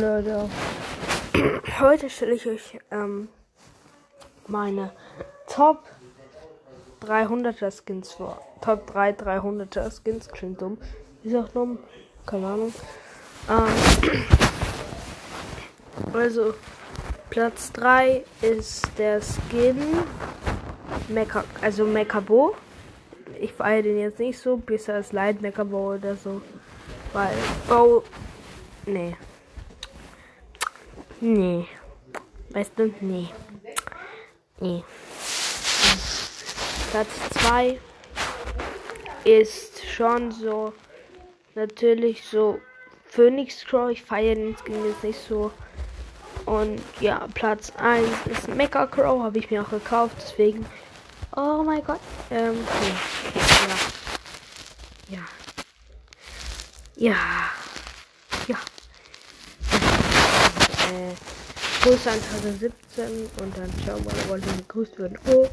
Leute. Heute stelle ich euch ähm, meine Top 300er Skins vor. Top 3 300er Skins klingt dumm. Ist auch dumm. Keine Ahnung. Ähm, also Platz 3 ist der Skin Mecha, also Mechabo. Ich feiere den jetzt nicht so, bis er es Light Mechabo oder so. Weil Bow. Nee. Nee. Weißt du? Nee. Nee. Platz 2 ist schon so. Natürlich so. Phoenix Crow. Ich feiere den Skin jetzt nicht so. Und ja, Platz 1 ist Mecha Crow. Habe ich mir auch gekauft. Deswegen. Oh mein Gott. Ähm. Ja. Ja. Ja. Ja. Äh, Grüße an 2017 und dann schauen wir mal, wo wir gegrüßt werden. Oh.